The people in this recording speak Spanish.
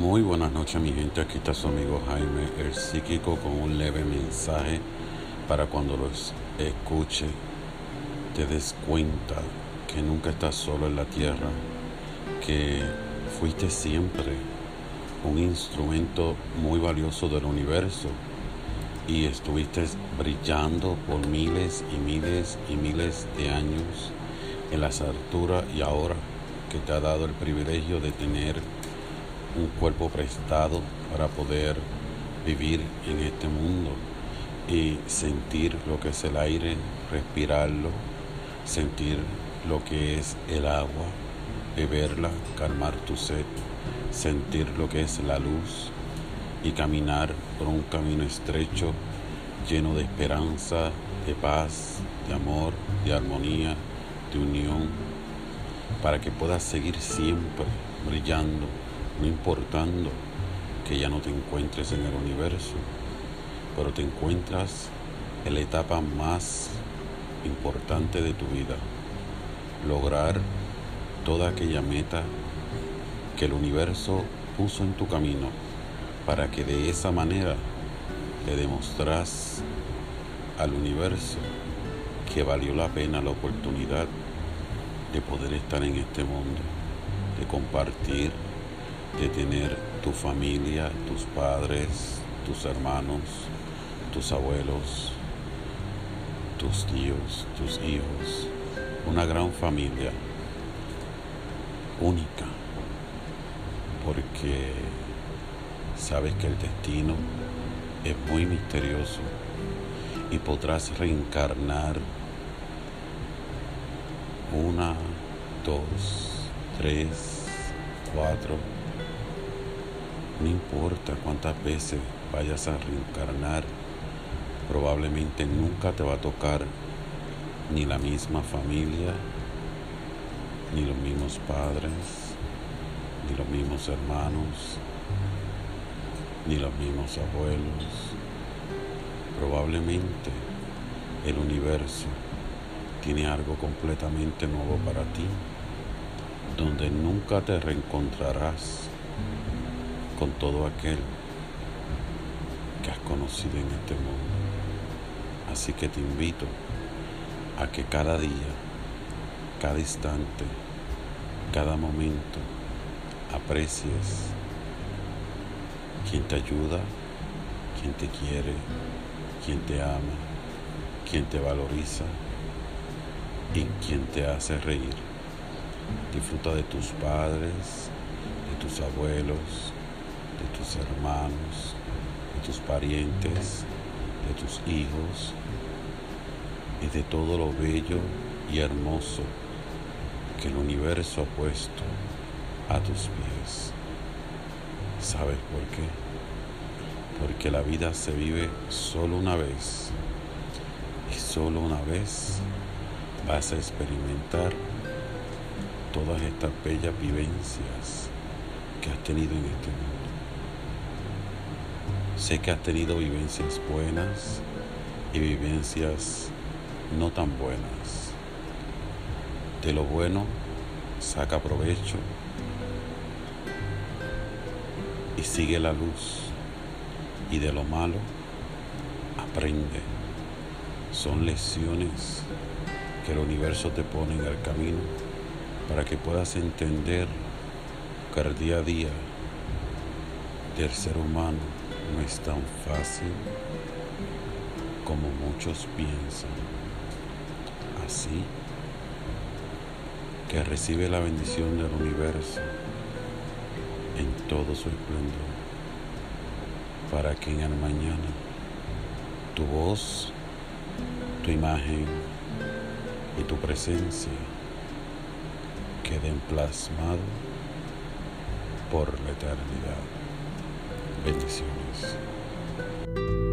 buenas noches mi gente, aquí está su amigo Jaime, el psíquico, con un leve mensaje para cuando los escuche te des cuenta que nunca estás solo en la tierra, que fuiste siempre un instrumento muy valioso del universo y estuviste brillando por miles y miles y miles de años en las alturas y ahora que te ha dado el privilegio de tener un cuerpo prestado para poder vivir en este mundo y sentir lo que es el aire, respirarlo, sentir lo que es el agua, beberla, calmar tu sed, sentir lo que es la luz y caminar por un camino estrecho lleno de esperanza, de paz, de amor, de armonía, de unión, para que puedas seguir siempre brillando no importando que ya no te encuentres en el universo, pero te encuentras en la etapa más importante de tu vida, lograr toda aquella meta que el universo puso en tu camino para que de esa manera le demostras al universo que valió la pena la oportunidad de poder estar en este mundo, de compartir de tener tu familia, tus padres, tus hermanos, tus abuelos, tus tíos, tus hijos, una gran familia única, porque sabes que el destino es muy misterioso y podrás reencarnar una, dos, tres, cuatro, no importa cuántas veces vayas a reencarnar, probablemente nunca te va a tocar ni la misma familia, ni los mismos padres, ni los mismos hermanos, ni los mismos abuelos. Probablemente el universo tiene algo completamente nuevo para ti, donde nunca te reencontrarás con todo aquel que has conocido en este mundo. Así que te invito a que cada día, cada instante, cada momento aprecies quien te ayuda, quien te quiere, quien te ama, quien te valoriza y quien te hace reír. Disfruta de tus padres, de tus abuelos, de tus hermanos, de tus parientes, de tus hijos y de todo lo bello y hermoso que el universo ha puesto a tus pies. ¿Sabes por qué? Porque la vida se vive solo una vez y solo una vez vas a experimentar todas estas bellas vivencias que has tenido en este mundo. Sé que has tenido vivencias buenas y vivencias no tan buenas. De lo bueno, saca provecho y sigue la luz. Y de lo malo, aprende. Son lecciones que el universo te pone en el camino para que puedas entender que el día a día del ser humano no es tan fácil como muchos piensan. Así que recibe la bendición del universo en todo su esplendor, para que en el mañana tu voz, tu imagen y tu presencia queden plasmados por la eternidad. 便利ですよね。